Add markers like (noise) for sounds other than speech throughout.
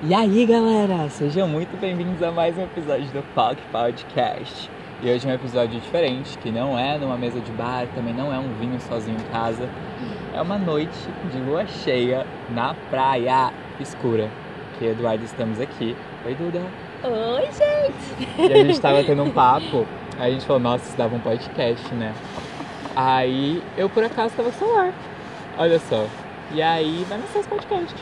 E aí galera, sejam muito bem-vindos a mais um episódio do POC Podcast. E hoje é um episódio diferente, que não é numa mesa de bar, também não é um vinho sozinho em casa. É uma noite de lua cheia na praia escura. Que Eduardo estamos aqui. Oi Duda. Oi, gente! E a gente tava tendo um papo, aí a gente falou, nossa, isso dava um podcast, né? Aí eu por acaso tava com celular. Olha só. E aí vai nascer esse podcast.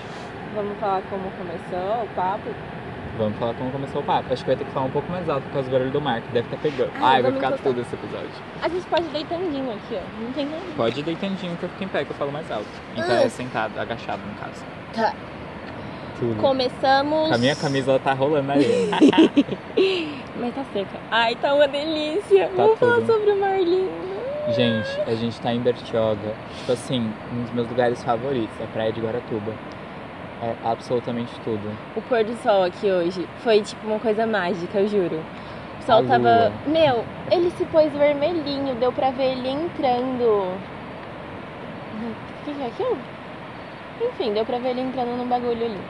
Vamos falar como começou o papo? Vamos falar como começou o papo. Acho que vai ter que falar um pouco mais alto por causa do barulho do mar, que deve estar pegando. Ah, Ai, vai ficar soltar. tudo esse episódio. A gente pode deitandinho aqui, ó. Não tem nada. Pode ir deitandinho que eu fico em pé, que eu falo mais alto. Então Ah. é sentado, agachado no caso. Tá. Tudo. Começamos. A minha camisa ela tá rolando aí. (laughs) Mas tá seca. Ai, tá uma delícia. Tá Vamos falar tudo. sobre o mar lindo. Gente, a gente tá em Bertioga. Tipo assim, um dos meus lugares favoritos, a praia de Guaratuba. É absolutamente tudo. O pôr do sol aqui hoje foi tipo uma coisa mágica, eu juro. O sol A tava. lua. Meu, ele se pôs vermelhinho, deu pra ver ele entrando. O que é aquilo? Enfim, deu pra ver ele entrando num bagulho ali.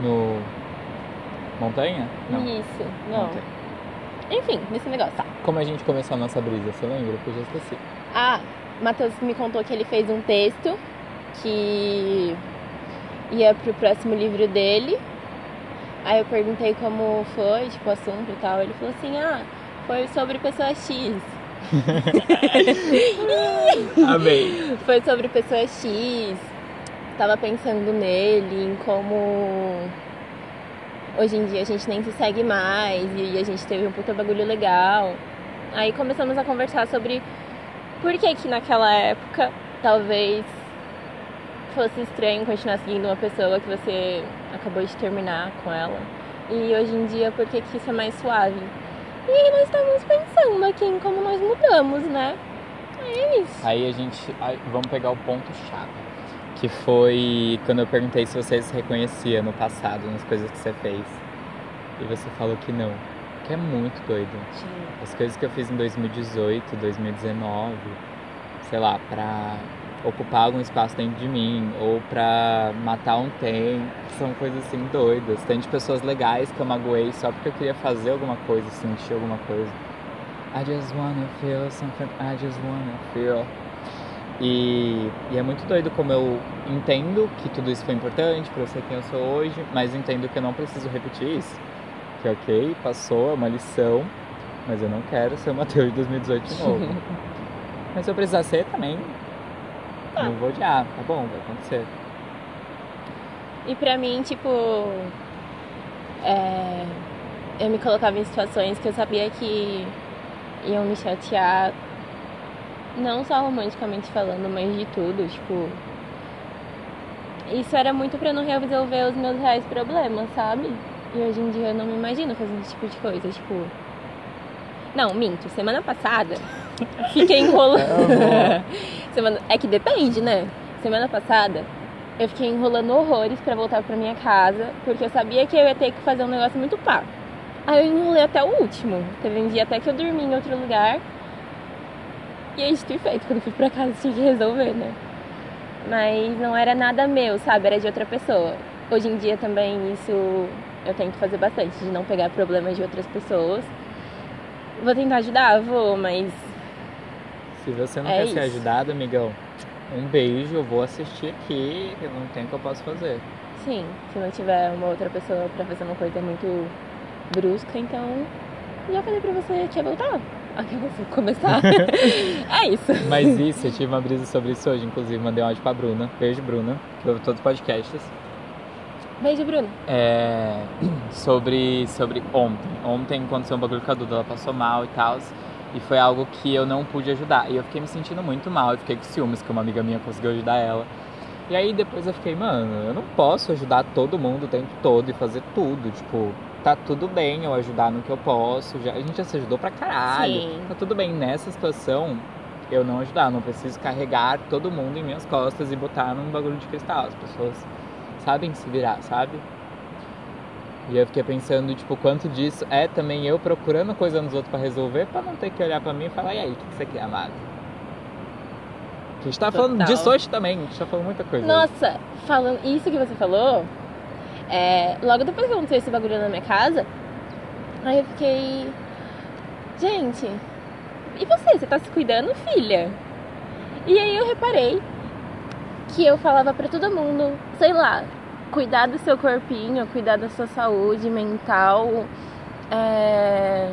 No. Montanha? Não. Isso, não. Montanha. Enfim, nesse negócio, tá. Como a gente começou a nossa brisa, você lembra? Porque eu já esqueci. Ah, Matheus me contou que ele fez um texto que ia pro próximo livro dele. Aí eu perguntei como foi, tipo, o assunto e tal. Ele falou assim, ah, foi sobre pessoa X. (laughs) Amei. Foi sobre pessoa X. Tava pensando nele, em como hoje em dia a gente nem se segue mais e a gente teve um puta bagulho legal. Aí começamos a conversar sobre por que que naquela época talvez fosse estranho continuar seguindo uma pessoa que você acabou de terminar com ela. E hoje em dia por que que isso é mais suave. E aí nós estávamos pensando aqui em como nós mudamos, né? É isso. Aí a gente. aí vamos pegar o ponto-chave. Que foi quando eu perguntei se você se reconhecia no passado, nas coisas que você fez. E você falou que não. Que é muito doido. As coisas que eu fiz em 2018, 2019, sei lá, pra ocupar algum espaço dentro de mim, ou pra matar um tempo, são coisas assim doidas. Tem de pessoas legais que eu magoei só porque eu queria fazer alguma coisa, sentir alguma coisa. I just wanna feel something, I just wanna feel. E, e é muito doido como eu entendo que tudo isso foi importante pra eu ser quem eu sou hoje, mas entendo que eu não preciso repetir isso. Que ok, passou, é uma lição, mas eu não quero ser o Matheus de 2018 de novo. (laughs) mas se eu precisar ser também, Tá. não vou odiar, tá bom, vai acontecer. E pra mim, tipo. é, eu me colocava em situações que eu sabia que iam me chatear. Não só romanticamente falando, mas de tudo, tipo. Isso era muito pra não resolver os meus reais problemas, sabe? E hoje em dia eu não me imagino fazendo esse tipo de coisa, tipo. Não, minto. Semana passada, fiquei enrolando. (laughs) Semana... É que depende, né? Semana passada, eu fiquei enrolando horrores pra voltar pra minha casa, porque eu sabia que eu ia ter que fazer um negócio muito pá. Aí eu enrolei até o último. Teve um dia até que eu dormi em outro lugar. E aí, dito e feito, quando eu fui pra casa, tinha que resolver, né? Mas não era nada meu, sabe? Era de outra pessoa. Hoje em dia também isso eu tento fazer bastante, de não pegar problemas de outras pessoas. Vou tentar ajudar, vou, mas Se você não É quer ser isso. ajudado, amigão, um beijo, eu vou assistir aqui, eu não tenho o que eu posso fazer. sim, se não tiver uma outra pessoa pra fazer uma coisa muito brusca, então já falei pra você que ia voltar. Aqui eu vou começar. (laughs) é isso. Mas isso, eu tive uma brisa sobre isso hoje, inclusive, mandei um áudio pra Bruna. Beijo, Bruna, que ouve todos os podcasts. Beijo, Bruno. É, (clears throat) sobre, sobre ontem. Ontem aconteceu um bagulho com a Duda, ela passou mal e tal. E foi algo que eu não pude ajudar. E eu fiquei me sentindo muito mal, eu fiquei com ciúmes que uma amiga minha conseguiu ajudar ela. E aí depois eu fiquei, mano, eu não posso ajudar todo mundo o tempo todo e fazer tudo. Tipo, tá tudo bem eu ajudar no que eu posso. Já, a gente já se ajudou pra caralho. Sim. Tá tudo bem nessa situação. Eu não ajudar, não preciso carregar todo mundo em minhas costas e botar num bagulho de cristal. As pessoas sabem se virar, sabe? E eu fiquei pensando, tipo, quanto disso é também eu procurando coisa nos outros pra resolver, pra não ter que olhar pra mim e falar, e aí, o que você quer, amado? Que a gente tá falando Total. disso hoje também, a gente tá falando muita coisa. hoje. Nossa, falando isso que você falou É, logo depois que aconteceu esse bagulho na minha casa, aí eu fiquei. Gente, e você? Você tá se cuidando, filha? E aí eu reparei que eu falava pra todo mundo, sei lá, cuidar do seu corpinho, cuidar da sua saúde mental, é,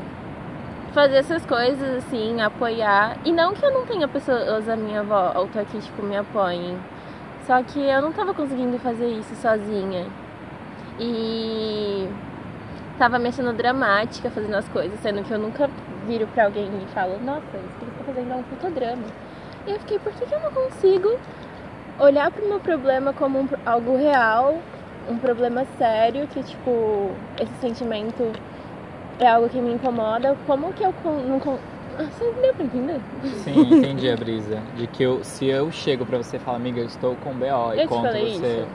fazer essas coisas assim, apoiar. E não que eu não tenha pessoas à minha volta que tipo me apoiem. Só que eu não tava conseguindo fazer isso sozinha. E tava me achando dramática fazendo as coisas, sendo que eu nunca viro pra alguém e falo, nossa, isso que você tá fazendo é um puta drama. E eu fiquei, por que, que eu não consigo olhar pro meu problema como um, algo real, um problema sério, que tipo, esse sentimento é algo que me incomoda, como que eu não. Você deu pra entender? Sim, entendi a brisa. De que eu, se eu chego pra você e falar, amiga, eu estou com BO e conto você. Isso?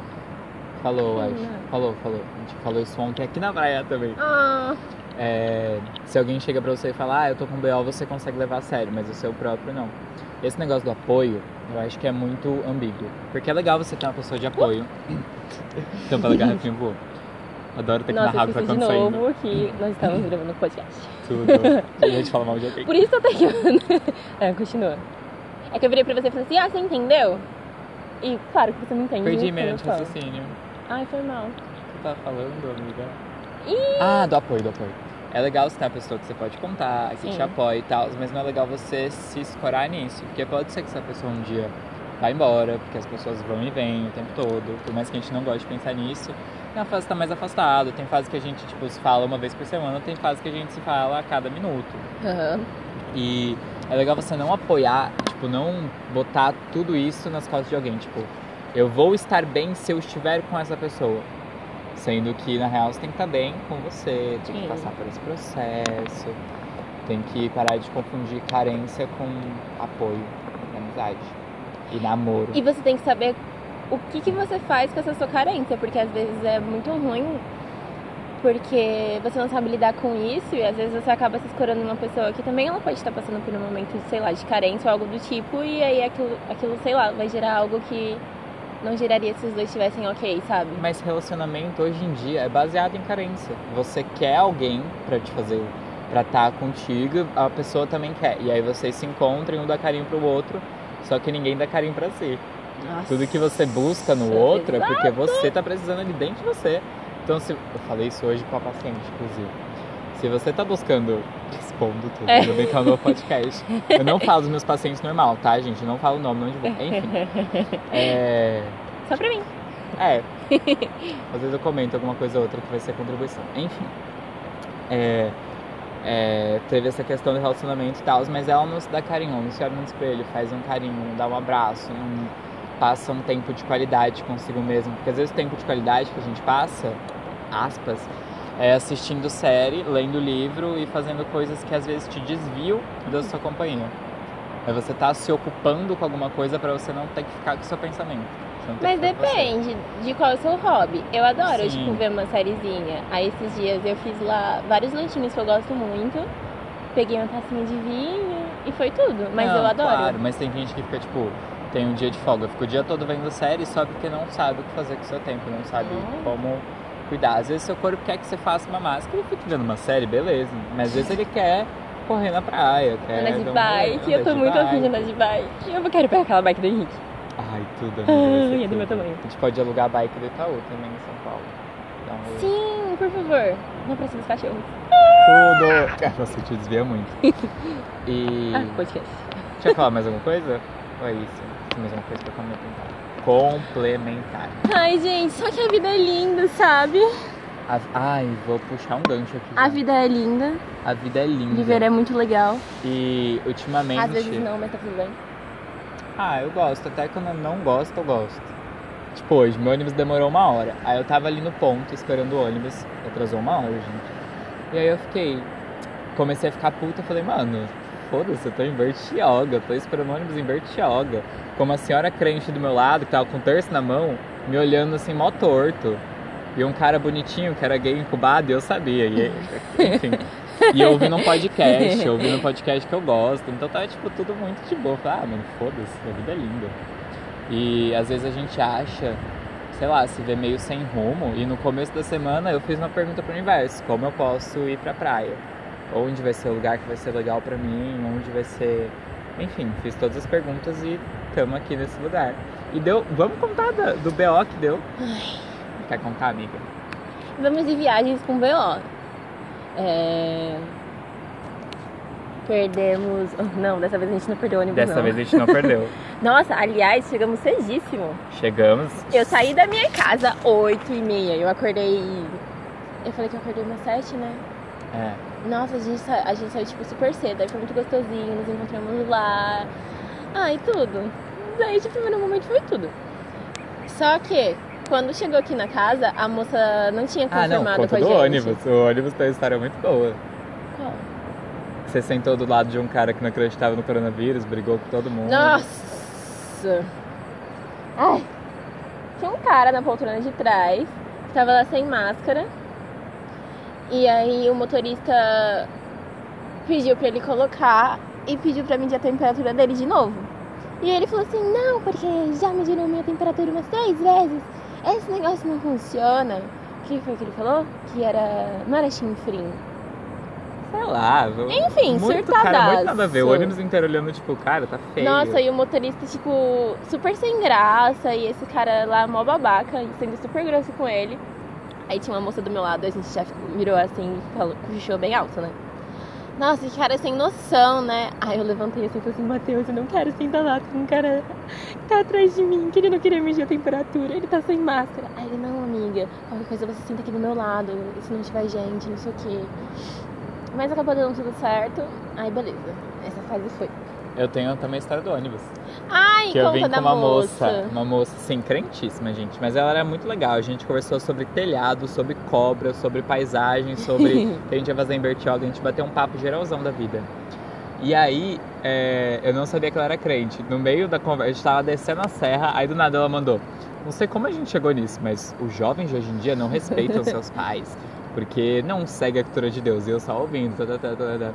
Falou, Não. acho. Falou, falou. A gente falou isso ontem aqui na praia também. Ah, É, se alguém chega pra você e fala, ah, eu tô com BO, você consegue levar a sério, mas o seu próprio não. Esse negócio do apoio, eu acho que é muito ambíguo. Porque é legal você ter uma pessoa de apoio. (laughs) então, pela garrafinha voou. Adoro ter que nossa, narrar o que tá esqueci de acontecendo. novo que nós estávamos gravando um podcast. Tudo. (laughs) A gente fala mal de alguém. Por isso eu tô aqui. (laughs) é, continua. É que eu virei pra você e falei assim, ah, você entendeu? E claro que você não entende. Perdi meio de raciocínio. Ai, foi mal. O que você tá falando, amiga? Ih! Ah, do apoio, do apoio. É legal você ter uma pessoa que você pode contar, que Sim. te apoia e tal, mas não é legal você se escorar nisso. Porque pode ser que essa pessoa um dia vá embora, porque as pessoas vão e vêm o tempo todo. Por mais que a gente não goste de pensar nisso, tem uma fase que tá mais afastado, tem fase que a gente, tipo, se fala uma vez por semana, tem fase que a gente se fala a cada minuto. Aham. E é legal você não apoiar, tipo, não botar tudo isso nas costas de alguém. Tipo, eu vou estar bem se eu estiver com essa pessoa. Sendo que, na real, você tem que estar bem com você, tem que Sim. passar por esse processo, tem que parar de confundir carência com apoio amizade. E namoro. E você tem que saber o que, que você faz com essa sua carência, porque às vezes é muito ruim, porque você não sabe lidar com isso e às vezes você acaba se escorando em uma pessoa que também ela pode estar passando por um momento, sei lá, de carência ou algo do tipo, e aí aquilo, aquilo sei lá, vai gerar algo que não geraria se os dois estivessem ok, sabe? Mas relacionamento hoje em dia é baseado em carência. Você quer alguém pra te fazer, pra estar contigo, a pessoa também quer. E aí vocês se encontram, um dá carinho pro outro, só que ninguém dá carinho pra si. Tudo que você busca no Nossa, outro é porque você tá precisando ali dentro de você. Então, se eu falei isso hoje com a paciente, inclusive. Se você tá buscando, expondo tudo, É. ainda bem que é um novo podcast. Eu não falo dos meus pacientes normal, tá, gente? Eu não falo o nome, não divulgo. Enfim. (laughs) É. Só pra mim. É. (laughs) Às vezes eu comento alguma coisa ou outra que vai ser contribuição. Enfim. É, é, teve essa questão do relacionamento e tal, mas ela não se dá carinho, não se olha no espelho, faz um carinho, dá um abraço, não passa um tempo de qualidade consigo mesmo. Porque às vezes o tempo de qualidade que a gente passa, aspas, é assistindo série, lendo livro e fazendo coisas que às vezes te desviam da sua companhia. É você tá se ocupando com alguma coisa pra você não ter que ficar com o seu pensamento. Mas depende de qual é o seu hobby. Eu adoro, Sim. tipo, ver uma sériezinha. Aí esses dias eu fiz lá vários lanchinhos que eu gosto muito. Peguei uma tacinha de vinho e foi tudo. Mas Não, eu adoro. Claro, mas tem gente que fica, tipo, tem um dia de folga, fica o dia todo vendo série só porque não sabe o que fazer com o seu tempo, não sabe Hum. como cuidar. Às vezes seu corpo quer que você faça uma máscara e fique vendo uma série, beleza. Mas às vezes ele quer correr na praia, quer. Andar de bike, eu tô muito afim de andar de bike. Eu quero pegar aquela bike do Henrique. Ai, tudo, Ai, (laughs) amiga. ser é do meu tamanho. A gente pode alugar a bike do Itaú também em São Paulo. Sim, por favor. Não precisa dos cachorros. Tudo! (laughs) Nossa, te desvia muito. (laughs) E. Ah, podcast. Deixa eu falar mais alguma coisa? Ou é isso? Tem mais alguma coisa pra complementar? Complementar. Ai, gente, só que a vida é linda, sabe? A- Ai, vou puxar um gancho aqui. A já. vida é linda. A vida é linda. Viver é muito legal. E ultimamente. Às vezes não, mas tá tudo bem. Ah, eu gosto. Até quando eu não gosto, eu gosto. Tipo, hoje, meu ônibus demorou uma hora. Aí eu tava ali no ponto esperando o ônibus. Atrasou uma hora, gente. E aí eu fiquei. Comecei a ficar puta. Falei, mano, foda-se, eu tô em Bertioga. Tô esperando ônibus em Bertioga. Com uma senhora crente do meu lado, que tava com um terço na mão, me olhando assim, mó torto. E um cara bonitinho, que era gay incubado, e eu sabia. E, enfim. E eu ouvi num podcast, eu ouvi num podcast que eu gosto. Então tava, tipo, tudo muito de boa. Falei, ah, mano, foda-se, a vida é linda. E às vezes a gente acha sei lá, se vê meio sem rumo. E no começo da semana eu fiz uma pergunta pro universo: como eu posso ir pra praia? Onde vai ser o lugar que vai ser legal pra mim? Onde vai ser. Enfim, fiz todas as perguntas e estamos aqui nesse lugar. E deu. Vamos contar do, do BO que deu? Quer contar, amiga? Vamos de viagens com BO. É... Perdemos. oh, Não, dessa vez a gente não perdeu o ônibus. Dessa não. vez a gente não perdeu. (laughs) Nossa, aliás, chegamos cedíssimo. Chegamos. Eu saí da minha casa 8 e meia. Eu acordei. Eu falei que eu acordei umas 7, né? É. Nossa, a gente, sa... a gente saiu tipo super cedo. Aí foi muito gostosinho, nos encontramos lá. Ai, tudo. Daí de primeiro momento foi tudo. Só que, quando chegou aqui na casa, a moça não tinha Ah, não, confirmado conta com a do gente. ônibus. O ônibus tem uma história muito boa. Qual? Você sentou do lado de um cara que não acreditava no coronavírus, brigou com todo mundo. Nossa! Ai! Tinha um cara na poltrona de trás, que tava lá sem máscara. E aí o motorista pediu pra ele colocar e pediu pra medir a temperatura dele de novo. E ele falou assim, não, porque já mediram minha temperatura umas três vezes. Esse negócio não funciona. O que foi que ele falou? Que era. não era chinfrim. Sei lá. Enfim, muito, cara, muito nada a ver. O surtadaço. ônibus inteiro olhando, tipo, cara, tá feio. Nossa, e o motorista, tipo, super sem graça, e esse cara lá, mó babaca, sendo super grosso com ele. Aí tinha uma moça do meu lado, a gente já virou assim e falou, cochichou bem alto, né? Nossa, que cara sem noção, né? Aí eu levantei assim e falei assim, Matheus, eu não quero sentar lá, tem um cara que tá atrás de mim, que ele não queria medir a temperatura, ele tá sem máscara. Aí ele, não, amiga, qualquer coisa você senta aqui do meu lado, se não tiver gente, não sei o quê. Mas acabou dando tudo certo, aí beleza, essa fase foi. Eu tenho também a história do ônibus. Ai, que eu vim com uma moça. moça. Uma moça, sim, crentíssima, gente. Mas ela era muito legal. A gente conversou sobre telhado, sobre cobra, sobre paisagem, sobre (laughs) que a gente ia fazer em Bertioga. A gente bateu um papo geralzão da vida. E aí, é, eu não sabia que ela era crente. No meio da conversa, a gente tava descendo a serra, aí do nada ela mandou. Não sei como a gente chegou nisso, mas os jovens de hoje em dia não respeitam (laughs) seus pais. Porque não segue a cultura de Deus. E eu só ouvindo. Tá, tá, tá, tá, tá.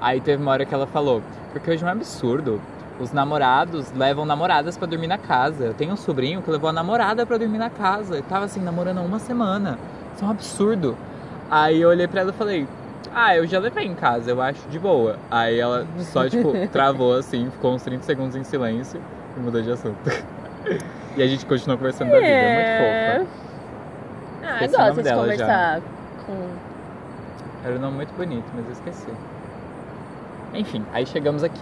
Aí teve uma hora que ela falou, porque hoje é um absurdo. Os namorados levam namoradas pra dormir na casa. Eu tenho um sobrinho que levou a namorada pra dormir na casa. Ele tava assim, namorando há uma semana. Isso é um absurdo. Aí eu olhei pra ela e falei, ah, eu já levei em casa, eu acho de boa. Aí ela só, tipo, (laughs) travou assim, ficou uns 30 segundos em silêncio e mudou de assunto. (laughs) e a gente continuou conversando da vida, é muito fofa. Ah, eu gosto de conversar com. Era um nome muito bonito, mas eu esqueci. Enfim, aí chegamos aqui.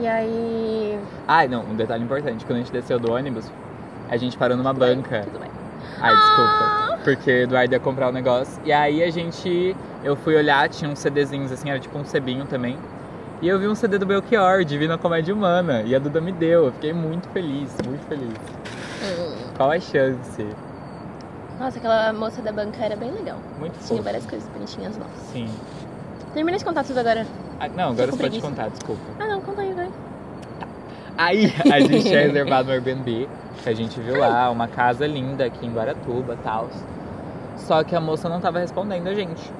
E aí. Ah, não, um detalhe importante. Quando a gente desceu do ônibus, a gente parou numa banca. Tudo bem. Ai, Ah! desculpa. Porque o Eduardo ia comprar o negócio. E aí a gente. Eu fui olhar, tinha uns CDzinhos assim, era tipo um sebinho também. E eu vi um CD do Belchior, Divina Comédia Humana. E a Duda me deu. Eu fiquei muito feliz, muito feliz. Hum. Qual a chance? Nossa, aquela moça da banca era bem legal. Muito Tinha fofo. várias coisas bonitinhas novas. Sim. Termina de contar tudo agora. Ah, não, agora você pode contar, desculpa. Ah, não, conta aí, vai. Aí a gente tinha (laughs) reservado no Airbnb, que a gente viu lá, uma casa linda aqui em Guaratuba e tal. Só que a moça não tava respondendo a gente.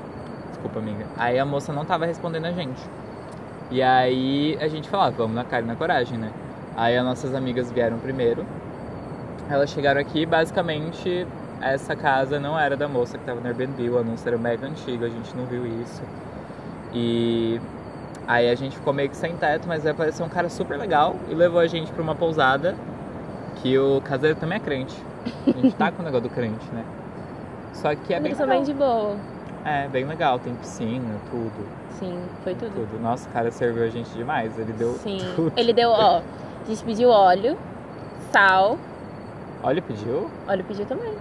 Desculpa, amiga. Aí a moça não tava respondendo a gente. E aí a gente falou, ah, vamos na cara e na coragem, né? Aí as nossas amigas vieram primeiro. Elas chegaram aqui, basicamente, essa casa não era da moça que tava no Airbnb, o anúncio era mega antigo, a gente não viu isso. E Aí a gente ficou meio que sem teto, mas aí apareceu um cara super legal e levou a gente pra uma pousada que o caseiro também é crente. A gente tá com o negócio do crente, né? Só que é bem Eles bem legal. de boa. É, bem legal, tem piscina, tudo, Sim, foi tudo. tudo. Nossa, o cara serviu a gente demais, ele deu Sim. (laughs) tudo. Ele deu, ó. A gente pediu óleo, sal. Óleo pediu? Óleo pediu também.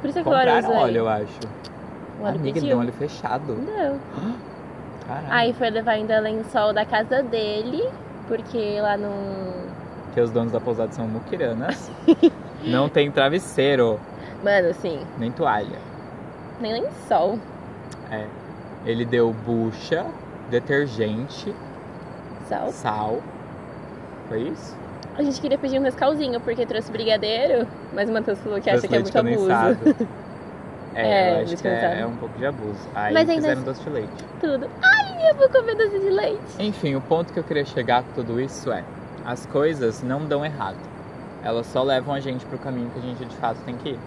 Por isso é que Compraram usei. óleo, eu acho. O óleo Amiga, pediu. deu um óleo fechado. Deu. Caralho. Aí foi levar ainda lençol da casa dele, porque lá no. Porque os donos da pousada são muquiranas. (laughs) Não tem travesseiro, Mano, assim, nem toalha. nem lençol. É. Ele deu bucha, detergente, Sal. sal. Foi isso? A gente queria pedir um rescalzinho, porque trouxe brigadeiro, mas o Matheus falou que acha que é muito abuso. (laughs) É, É, acho que é, é um pouco de abuso. Aí Mas ainda fizeram doce de leite. Tudo. Ai, eu vou comer doce de leite. Enfim, o ponto que eu queria chegar com tudo isso é: as coisas não dão errado. Elas só levam a gente pro caminho que a gente de fato tem que ir.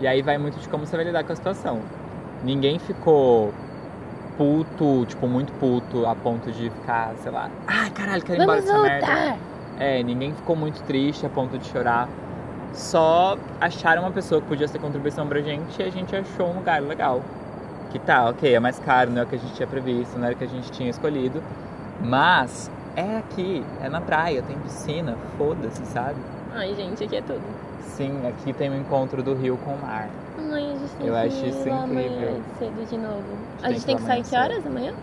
E aí vai muito de como você vai lidar com a situação. Ninguém ficou puto, tipo, muito puto, a ponto de ficar, sei lá, ai caralho, quero ir embora Vamos dessa voltar! merda. É, ninguém ficou muito triste a ponto de chorar. Só acharam uma pessoa que podia ser contribuição pra gente e a gente achou um lugar legal. Que tá, ok, é mais caro, não é o que a gente tinha previsto, não era o que a gente tinha escolhido. Mas é aqui, é na praia, tem piscina, foda-se, sabe? Ai, gente, aqui é tudo. Sim, aqui tem o encontro do rio com o mar. Ai, a gente tem Eu que acho isso lá amanhã incrível. cedo de novo. A A gente gente tem tem que que ir sair amanhã que horas amanhã?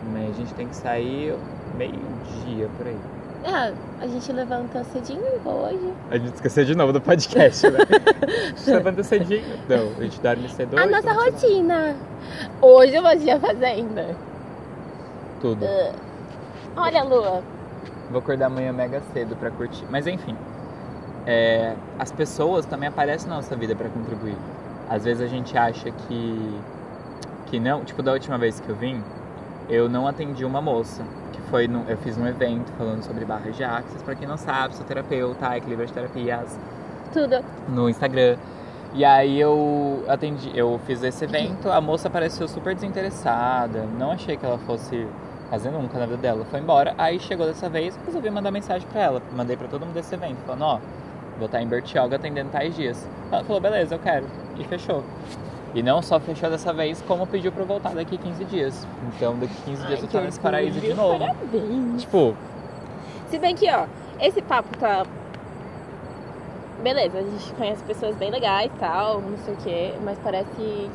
Mas a gente tem que sair meio-dia por aí. Ah, a gente levantou cedinho hoje. A gente esqueceu de novo do podcast, né? a (laughs) gente levanta cedinho. Não, a gente dorme cedo. A nossa rotina. Hoje eu fazia a fazenda. Tudo. Ah. Olha a lua. Vou acordar amanhã mega cedo pra curtir. Mas enfim, é, as pessoas também aparecem na nossa vida pra contribuir. Às vezes a gente acha que que não. Tipo, da última vez que eu vim, eu não atendi uma moça. Foi no, eu fiz um evento falando sobre barras de axis. Pra quem não sabe, sou terapeuta, equilíbrio de terapias Tudo. no Instagram. E aí eu atendi, eu fiz esse evento, a moça pareceu super desinteressada, não achei que ela fosse fazer nunca na vida dela, foi embora. Aí chegou dessa vez, resolvi mandar mensagem pra ela, mandei pra todo mundo desse evento, falando, ó, vou estar em Bertioga atendendo tais dias. Ela falou, beleza, eu quero. E fechou. E não só fechou dessa vez, como pediu pra eu voltar daqui 15 dias. Então daqui 15 dias eu tô nesse paraíso de novo. Parabéns. Tipo, Se bem que, ó, esse papo tá. Beleza, a gente conhece pessoas bem legais e tal, não sei o quê, mas parece que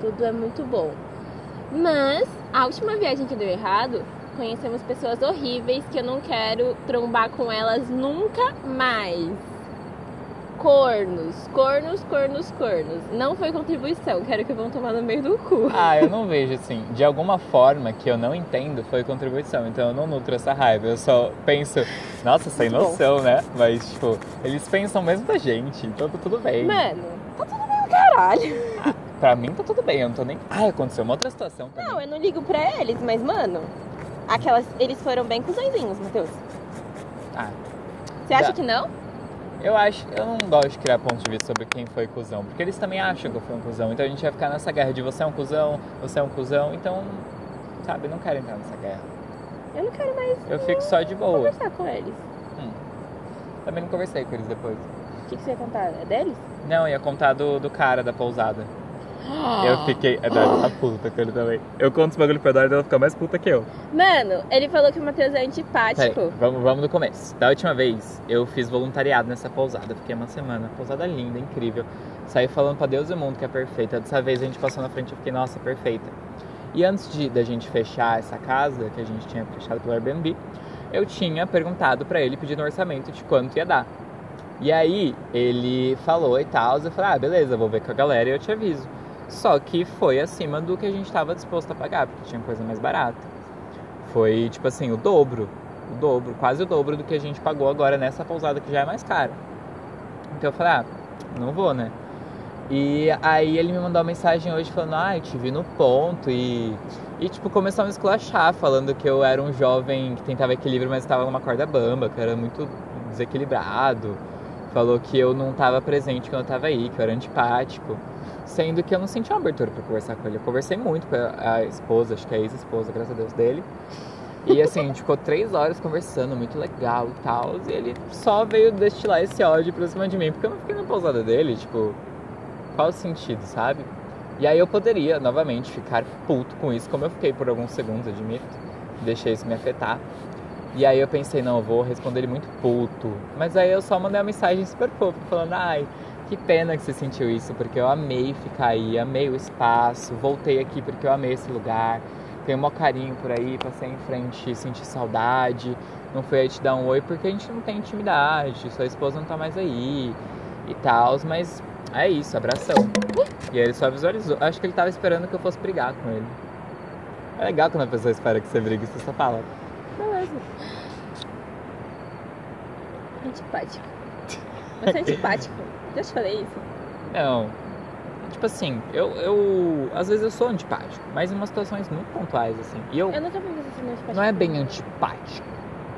tudo é muito bom. Mas a última viagem que deu errado, conhecemos pessoas horríveis que eu não quero trombar com elas nunca mais. Cornos, cornos, cornos, cornos. Não foi contribuição, quero que vão tomar no meio do cu. Ah, eu não vejo assim. De alguma forma que eu não entendo foi contribuição. Então eu não nutro essa raiva. Eu só penso, nossa, sem Muito bom. noção, né? Mas, tipo, eles pensam mesmo da gente. Então tá tudo bem. Mano, tá tudo bem, caralho. Pra mim tá tudo bem. Eu não tô nem. Ah, aconteceu uma outra situação também. Não, eu não ligo pra eles, mas, mano, aquelas. Eles foram bem cuzõezinhos, Matheus. Ah, Você acha que não? Eu acho. Eu não gosto de criar ponto de vista sobre quem foi cuzão. Porque eles também acham que eu fui um cuzão. Então a gente vai ficar nessa guerra de você é um cuzão, você é um cuzão. Então, sabe, eu não quero entrar nessa guerra. Eu não quero mais Eu fico só de boa. conversar com eles. Também não conversei com eles depois. O que, que você ia contar? É deles? Não, ia contar do, do cara da pousada. Eu fiquei. A Dani tá puta com ele também. Eu conto os bagulho pra Dani e ela fica mais puta que eu. Mano, ele falou que o Matheus é Peraí, antipático. vamos, vamos do começo. Da última vez, eu fiz voluntariado nessa pousada. Fiquei uma semana. Pousada linda, incrível. Saí falando pra Deus e o mundo que é perfeita. Dessa vez a gente passou na frente e fiquei, nossa, perfeita. E antes de da gente fechar essa casa, que a gente tinha fechado pelo Airbnb, eu tinha perguntado pra ele, pedindo um orçamento de quanto ia dar. E aí ele falou e tal, eu falei, ah, beleza, vou ver com a galera e eu te aviso. Só que foi acima do que a gente estava disposto a pagar, porque tinha coisa mais barata. Foi tipo assim, o dobro, o dobro, quase o dobro do que a gente pagou agora nessa pousada que já é mais cara. Então eu falei, ah, não vou, né? E aí ele me mandou uma mensagem hoje falando, ah, eu te vi no ponto e. E tipo, começou a me esculachar, falando que eu era um jovem que tentava equilíbrio, mas estava numa corda bamba, que eu era muito desequilibrado. Falou que eu não estava presente quando eu estava aí, que eu era antipático. Sendo que eu não senti uma abertura para conversar com ele. Eu conversei muito com a esposa, acho que é a ex-esposa, graças a Deus, dele. E assim, a gente ficou três horas conversando, muito legal e tal. E ele só veio destilar esse ódio pra cima de mim, porque eu não fiquei na pousada dele, tipo, qual o sentido, sabe? E aí eu poderia, novamente, ficar puto com isso, como eu fiquei por alguns segundos, admito. Deixei isso me afetar. E aí eu pensei, não, eu vou responder ele muito puto. Mas aí eu só mandei uma mensagem super fofa, falando, ai, que pena que você sentiu isso, porque eu amei ficar aí, amei o espaço, voltei aqui porque eu amei esse lugar. Tenho um carinho por aí, passei em frente, senti saudade. Não fui aí te dar um oi porque a gente não tem intimidade, sua esposa não tá mais aí e tal, mas é isso, abração. E aí ele só visualizou. Acho que ele tava esperando que eu fosse brigar com ele. É legal quando a pessoa espera que você brigue, você só fala. Beleza. Antipático. Você é antipático. Já te falei isso? Não. Tipo assim, eu, eu. Às vezes eu sou antipático, mas em umas situações muito pontuais, assim. E eu. Eu nunca você sendo antipático. Não é bem antipático.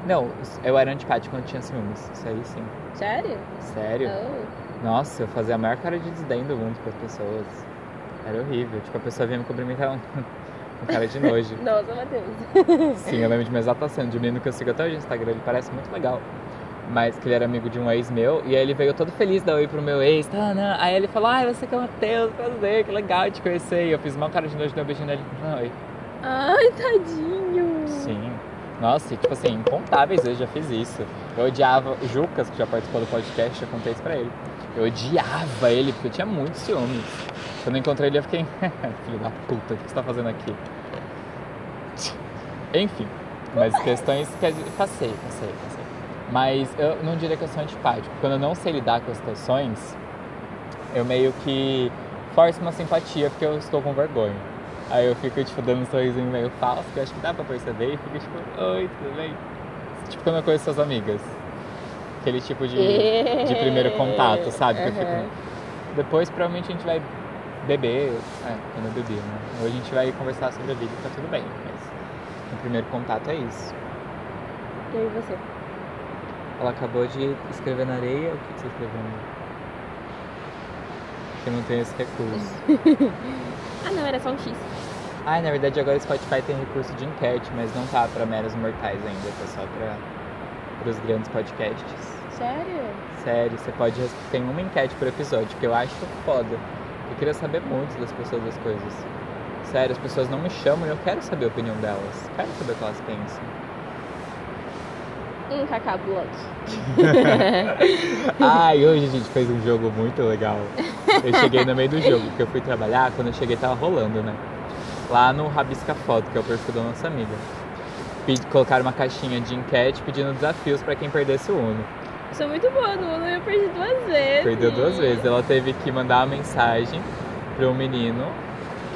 Não, eu era antipático quando tinha ciúmes. Isso aí sim. Sério? Sério? Oh. Nossa, eu fazia a maior cara de desdém do mundo pras pessoas. Era horrível. Tipo, a pessoa vinha me cumprimentar (laughs) com cara de nojo. (laughs) Nossa, Matheus. Sim, eu lembro de uma exata cena de um menino que eu sigo até hoje no Instagram, ele parece muito legal. Mas que ele era amigo de um ex meu, e aí ele veio todo feliz dar oi pro meu ex, tá, né? Aí ele falou, ai, você que é o Matheus, prazer, que legal te conhecer. E eu fiz uma cara de nojo, dei um beijinho nele falei, oi. Ai, tadinho. Sim. Nossa, e, tipo assim, incontáveis vezes já fiz isso. Eu odiava o Jucas, que já participou do podcast, eu contei isso pra ele. Eu odiava ele, porque eu tinha muitos ciúmes. Quando eu encontrei ele, eu fiquei, (laughs) filho da puta, o que você tá fazendo aqui? Enfim, mas questões que passei, passei, passei. Mas eu não diria que eu sou antipático. Quando eu não sei lidar com as situações, eu meio que forço uma simpatia porque eu estou com vergonha. Aí eu fico, tipo, dando um sorrisinho meio falso, que eu acho que dá pra perceber, e fico tipo, oi, tudo bem? Tipo, quando eu conheço suas amigas. Aquele tipo de, de primeiro contato, sabe? Que eu fico... Depois, provavelmente, a gente vai beber, é, quando eu bebi, né? Ou a gente vai conversar sobre a vida e tá tudo bem, mas o primeiro contato é isso. E aí você? Ela acabou de escrever na areia, o que você escreveu? Que não tem esse recurso. (laughs) ah não, era só um X. Ah, na verdade agora o Spotify tem recurso de enquete, mas não tá pra meros mortais ainda, tá só pra pros grandes podcasts. Sério? Sério, você pode. Tem uma enquete por episódio, que eu acho foda. Eu queria saber muito das pessoas das coisas. Sério, as pessoas não me chamam e eu quero saber a opinião delas. Quero saber o que elas pensam. Um cacá block. Ai, hoje a gente fez um jogo muito legal. Eu cheguei no meio do jogo, porque eu fui trabalhar, quando eu cheguei tava rolando, né? Lá no Rabisca Foto, que é o perfil da nossa amiga. Colocaram uma caixinha de enquete pedindo desafios para quem perdesse o Uno. Sou muito boa no Uno, eu perdi duas vezes. Perdeu duas vezes. Ela teve que mandar uma mensagem para um menino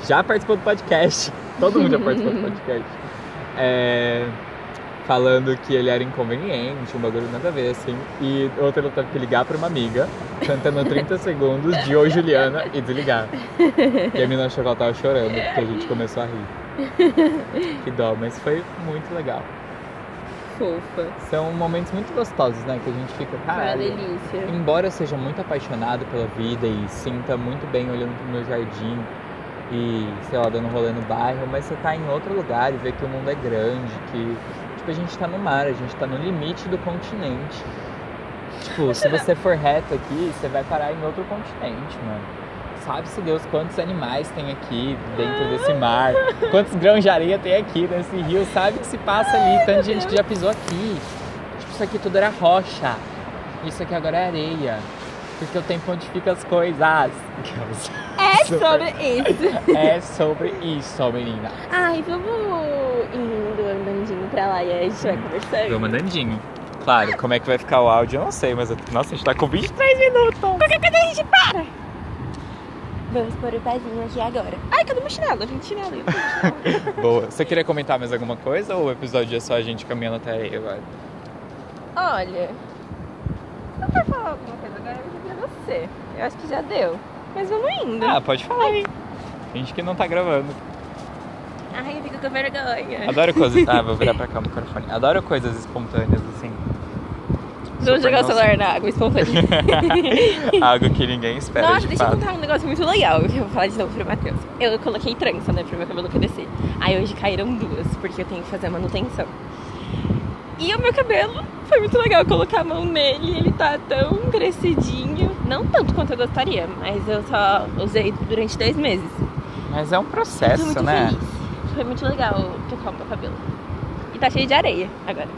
já participou do podcast. Todo mundo já participou do (laughs) podcast. É, falando que ele era inconveniente, um bagulho nada a ver, assim. E outra ela teve que ligar para uma amiga, cantando 30 (laughs) segundos de Oi Juliana e desligar. E a menina achou que ela tava chorando, porque a gente começou a rir. Que dó, mas foi muito legal. Fofa. São momentos muito gostosos, né? Que a gente fica, cara. delícia. Embora eu seja muito apaixonado pela vida e sinta muito bem olhando pro meu jardim e, sei lá, dando um rolê no bairro, mas você tá em outro lugar e vê que o mundo é grande, que, tipo, a gente tá no mar, a gente tá no limite do continente. Tipo, se você for reto aqui, você vai parar em outro continente, mano. Sabe-se Deus quantos animais tem aqui dentro desse mar, quantos grãos de areia tem aqui nesse rio, sabe que se passa ali, tanta gente que já pisou aqui. Tipo, isso aqui tudo era rocha, isso aqui agora é areia, porque o tempo modifica as coisas. É sobre isso. É sobre isso, menina. Ai, vamos indo andandinho pra lá e aí a gente vai conversando. Vamos andandinho. Claro, como é que vai ficar o áudio eu não sei, mas eu... nossa, a gente tá com 23 minutos. Qualquer coisa a gente para. Vamos pôr o pezinho aqui agora. Ai, cadê meu chinelo? A gente chinelo. eu tenho chinelo. Boa. Você queria comentar mais alguma coisa ou o episódio é só a gente caminhando até aí agora? Olha, eu for falar alguma coisa agora, você. Eu acho que já deu. Mas vamos indo. Ah, pode falar aí. Finge que não tá gravando. Ai, eu fico com vergonha. Adoro coisas. Ah, vou virar (laughs) pra cá o microfone. Adoro coisas espontâneas assim. Vamos Super jogar o celular na água espontânea. (laughs) Algo que ninguém espera Nossa, de deixa eu fato. contar um negócio muito legal que eu vou falar de novo pro Matheus. Eu coloquei trança, né, pro meu cabelo crescer. Aí hoje caíram duas, porque eu tenho que fazer a manutenção. E o meu cabelo foi muito legal colocar a mão nele, ele tá tão crescidinho. Não tanto quanto eu gostaria, mas eu só usei durante 10 meses. Mas é um processo, muito né? feliz. Foi muito legal tocar o meu cabelo. E tá cheio de areia agora.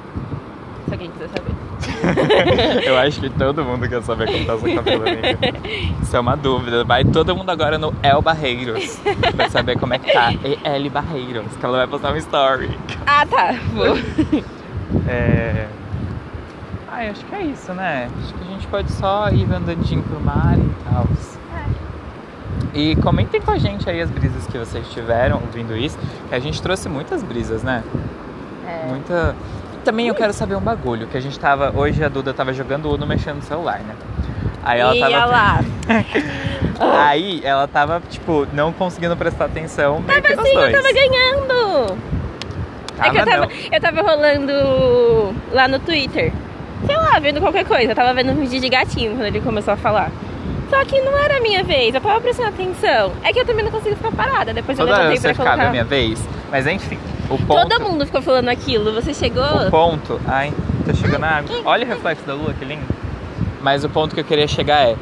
Se alguém quiser saber. (laughs) Eu acho que todo mundo quer saber como tá seu cabelo, amiga. (laughs) Isso é uma dúvida. Vai todo mundo agora no El Barreiros pra saber como é que tá. El Barreiros, que ela vai postar um story. Ah, tá. Vou. (laughs) É... Ah, acho que é isso, né? Acho que a gente pode só ir andandinho pro mar e tal. E comentem com a gente aí as brisas que vocês tiveram ouvindo isso. A gente trouxe muitas brisas, né? É. Muita. E também eu quero saber um bagulho, que a gente tava. Hoje a Duda tava jogando Uno mexendo no celular, né? Aí ela tava. lá. (laughs) Aí ela tava, tipo, não conseguindo prestar atenção que Tava assim, eu tava ganhando. É que eu tava, eu tava rolando lá no Twitter. Sei lá, vendo qualquer coisa. Eu tava vendo um vídeo de gatinho quando ele começou a falar. Só que não era a minha vez, eu tava prestando atenção. É que eu também não consigo ficar parada. Depois eu Toda levantei que pra é colocar. minha vez. Mas enfim, o ponto... Todo mundo ficou falando aquilo. Você chegou. O ponto... Ai, tá chegando a água. Olha o reflexo da lua, que lindo. Mas o ponto que eu queria chegar é...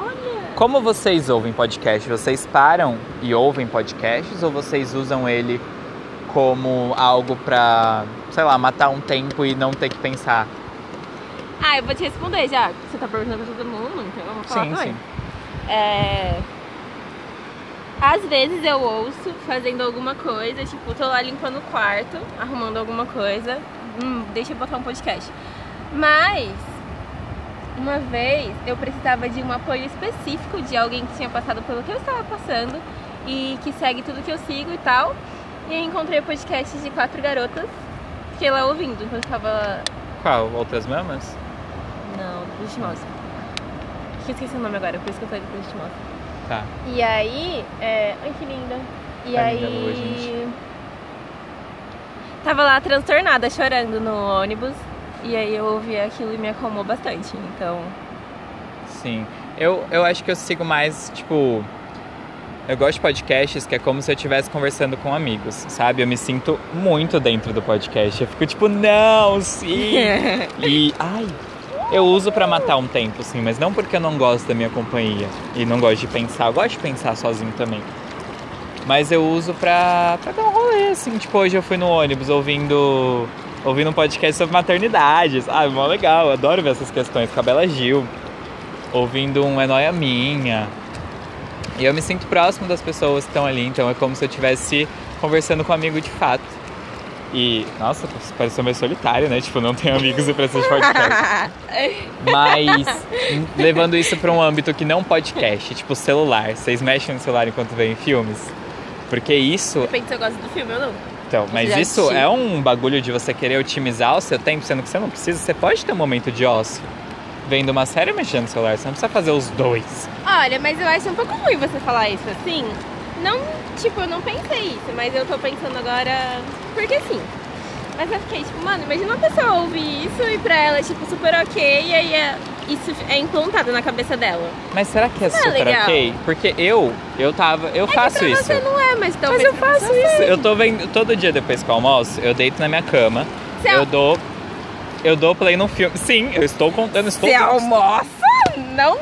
Olha. Como vocês ouvem podcast? Vocês param e ouvem podcasts ou vocês usam ele como algo pra, sei lá, matar um tempo e não ter que pensar? Ah, eu vou te responder já. Você tá perguntando pra todo mundo, então eu vou falar sim, também. sim. É... Às vezes eu ouço fazendo alguma coisa, tipo, tô lá limpando o quarto, arrumando alguma coisa. Hum, deixa eu botar um podcast. Mas, uma vez eu precisava de um apoio específico de alguém que tinha passado pelo que eu estava passando e que segue tudo que eu sigo e tal. E eu encontrei o podcast de quatro garotas, fiquei lá ouvindo enquanto tava. Qual? Outras mamas? Não, Chimosa. Que eu esqueci o nome agora, por isso que eu falei do Chimosa. Tá. E aí, é... ai que linda. E Tá aí. linda a lua, gente. Tava lá transtornada, chorando no ônibus. E aí eu ouvi aquilo e me acalmou bastante. Então. Sim. Eu, eu acho que eu sigo mais, tipo. Eu gosto de podcasts que é como se eu estivesse conversando com amigos, sabe? Eu me sinto muito dentro do podcast. Eu fico tipo, não, sim. (laughs) e, ai, eu uso pra matar um tempo, sim, mas não porque eu não gosto da minha companhia e não gosto de pensar. Eu gosto de pensar sozinho também. Mas eu uso pra, pra dar um rolê, assim. Tipo, hoje eu fui no ônibus ouvindo, ouvindo um podcast sobre maternidade. Ah, mó legal, adoro ver essas questões com a Bela Gil. Ouvindo um É Nóia Minha. E eu me sinto próximo das pessoas que estão ali, então é como se eu estivesse conversando com um amigo de fato. E, nossa, pareceu meio solitário, né? Tipo, não tenho amigos e preciso de podcast. (laughs) Mas levando isso para um âmbito que não podcast, tipo celular. Vocês mexem no celular enquanto veem filmes? Porque isso, Depende se eu gosto do filme ou não. então, mas isso assisti. é um bagulho de você querer otimizar o seu tempo, sendo que você não precisa. Você pode ter um momento de ócio vendo uma série mexendo no celular. Você não precisa fazer os dois. Olha, mas eu acho um pouco ruim você falar isso assim. Não, tipo, eu não pensei isso, mas eu tô pensando agora. Porque sim. Mas eu fiquei tipo, mano, imagina uma pessoa ouvir isso e pra ela, tipo, super ok, e aí é, isso é implantado na cabeça dela. Mas será que é Não é super legal. ok? Porque eu, eu tava, eu faço pra isso. você não é, mas Mas talvez eu pra faço isso. Eu tô vendo todo dia depois que eu almoço, eu deito na minha cama, Você eu dou eu dou play no filme. Sim, eu estou contando, estou Você almoça não,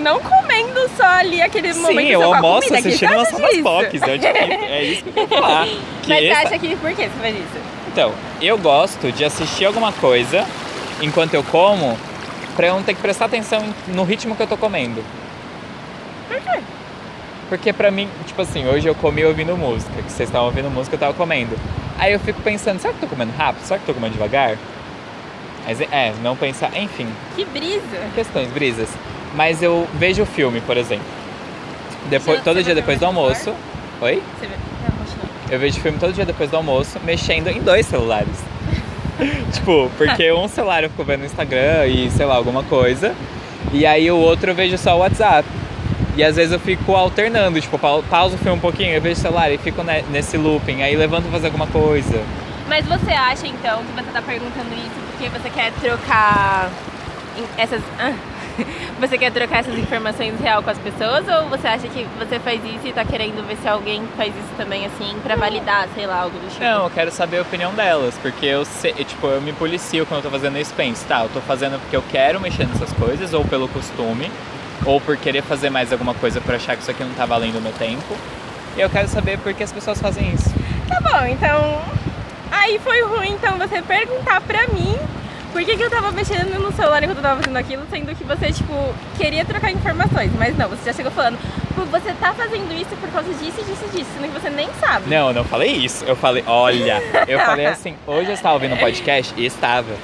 não comendo só ali aquele Sim, momento eu com a almoço comida, assistindo você disso? Pocs. Eu, (laughs) é isso que eu quero falar. (laughs) Que Mas você essa- acha que por que você faz isso? Então, eu gosto de assistir alguma coisa enquanto eu como pra eu não ter que prestar atenção no ritmo que eu tô comendo. Por quê? Porque pra mim, tipo assim, hoje eu comi ouvindo música, que vocês estavam ouvindo música, eu tava comendo. Aí eu fico pensando, será que eu tô comendo rápido? Será que eu tô comendo devagar? Mas é, não pensar, enfim, Que brisa. questões, brisas. Mas eu vejo o filme, por exemplo. Depois, Você- todo você dia depois do almoço. Oi? Você vê? Eu vejo filme todo dia depois do almoço, mexendo em dois celulares. (laughs) tipo, porque um celular eu fico vendo no Instagram e sei lá, alguma coisa. E aí o outro eu vejo só o WhatsApp. E às vezes eu fico alternando, tipo, pau- pauso o filme um pouquinho, eu vejo o celular e fico ne- nesse looping, aí levanto pra fazer alguma coisa. Mas você acha então que você tá perguntando isso porque você quer trocar essas. Ah. (laughs) Você quer trocar essas informações real com as pessoas ou você acha que você faz isso e tá querendo ver se alguém faz isso também assim pra validar, sei lá, algo do tipo? Não, eu quero saber a opinião delas, porque eu sei, tipo, eu me policio quando eu tô fazendo isso, penso, tá, eu tô fazendo porque eu quero mexer nessas coisas, ou pelo costume, ou por querer fazer mais alguma coisa por achar que isso aqui não tá valendo o meu tempo. E eu quero saber por que as pessoas fazem isso. Tá bom, então. Aí foi ruim então você perguntar pra mim por que, que eu tava mexendo no celular enquanto eu tava fazendo aquilo, sendo que você, tipo, queria trocar informações. Mas não, você já chegou falando, "Pô, você tá fazendo isso por causa disso, disso, disso, sendo que você nem sabe. Não, eu não falei isso. Eu falei, olha, eu (laughs) falei assim, hoje eu estava ouvindo um podcast e estava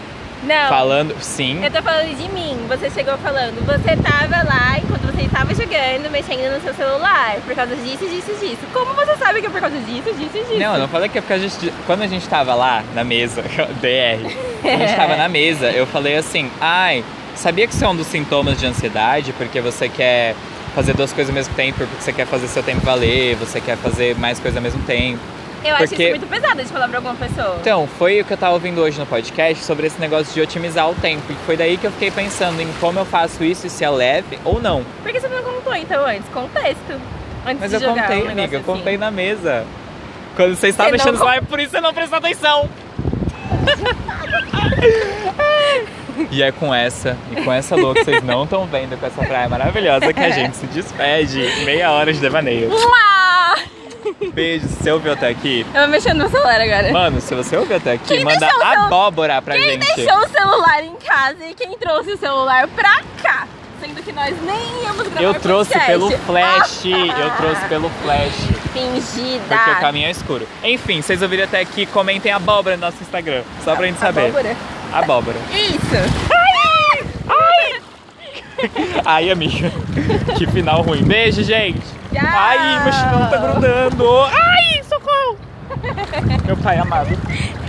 Não. falando, sim, Eu tô falando de mim. Você chegou falando, você tava lá enquanto você estava jogando, mexendo no seu celular, por causa disso, disso, disso. Como você sabe que é por causa disso, disso, disso? Não, eu não falei que é porque a gente. Quando a gente tava lá na mesa, (laughs) DR, quando a gente tava na mesa, eu falei assim, ai, sabia que isso é um dos sintomas de ansiedade, porque você quer fazer duas coisas ao mesmo tempo, porque você quer fazer seu tempo valer, você quer fazer mais coisas ao mesmo tempo. Eu acho Porque- isso muito pesado de falar pra alguma pessoa. Então, foi o que eu tava ouvindo hoje no podcast sobre esse negócio de otimizar o tempo. E foi daí que eu fiquei pensando em como eu faço isso e se é leve ou não. Por que você não contou então antes? Contexto. Antes Mas de eu jogar contei, um amiga, eu assim. contei na mesa. Quando você estava mexendo no celular, por isso você não prestou atenção. (laughs) e é com essa, e com essa louca que vocês não estão vendo, com essa praia maravilhosa, que a (laughs) gente se despede. Meia hora de devaneio. Uau! (laughs) Beijo, se você ouviu até aqui. Eu vou mexendo no celular agora. Mano, se você ouviu até aqui, Quem manda seu- abóbora pra Quem gente. deixou o celular em casa e quem trouxe o celular pra cá? Sendo que nós nem íamos gravar Eu trouxe podcast. pelo flash, Ah, eu trouxe pelo flash. Fingida. Porque o caminho é escuro. Enfim, vocês ouviram até aqui, comentem abóbora no nosso Instagram. Só pra gente saber. Abóbora. Abóbora. Isso. Ai, amiga. que final ruim. Beijo, gente. Ai, meu chinelo tá grudando. Ai, socorro. Meu pai amado.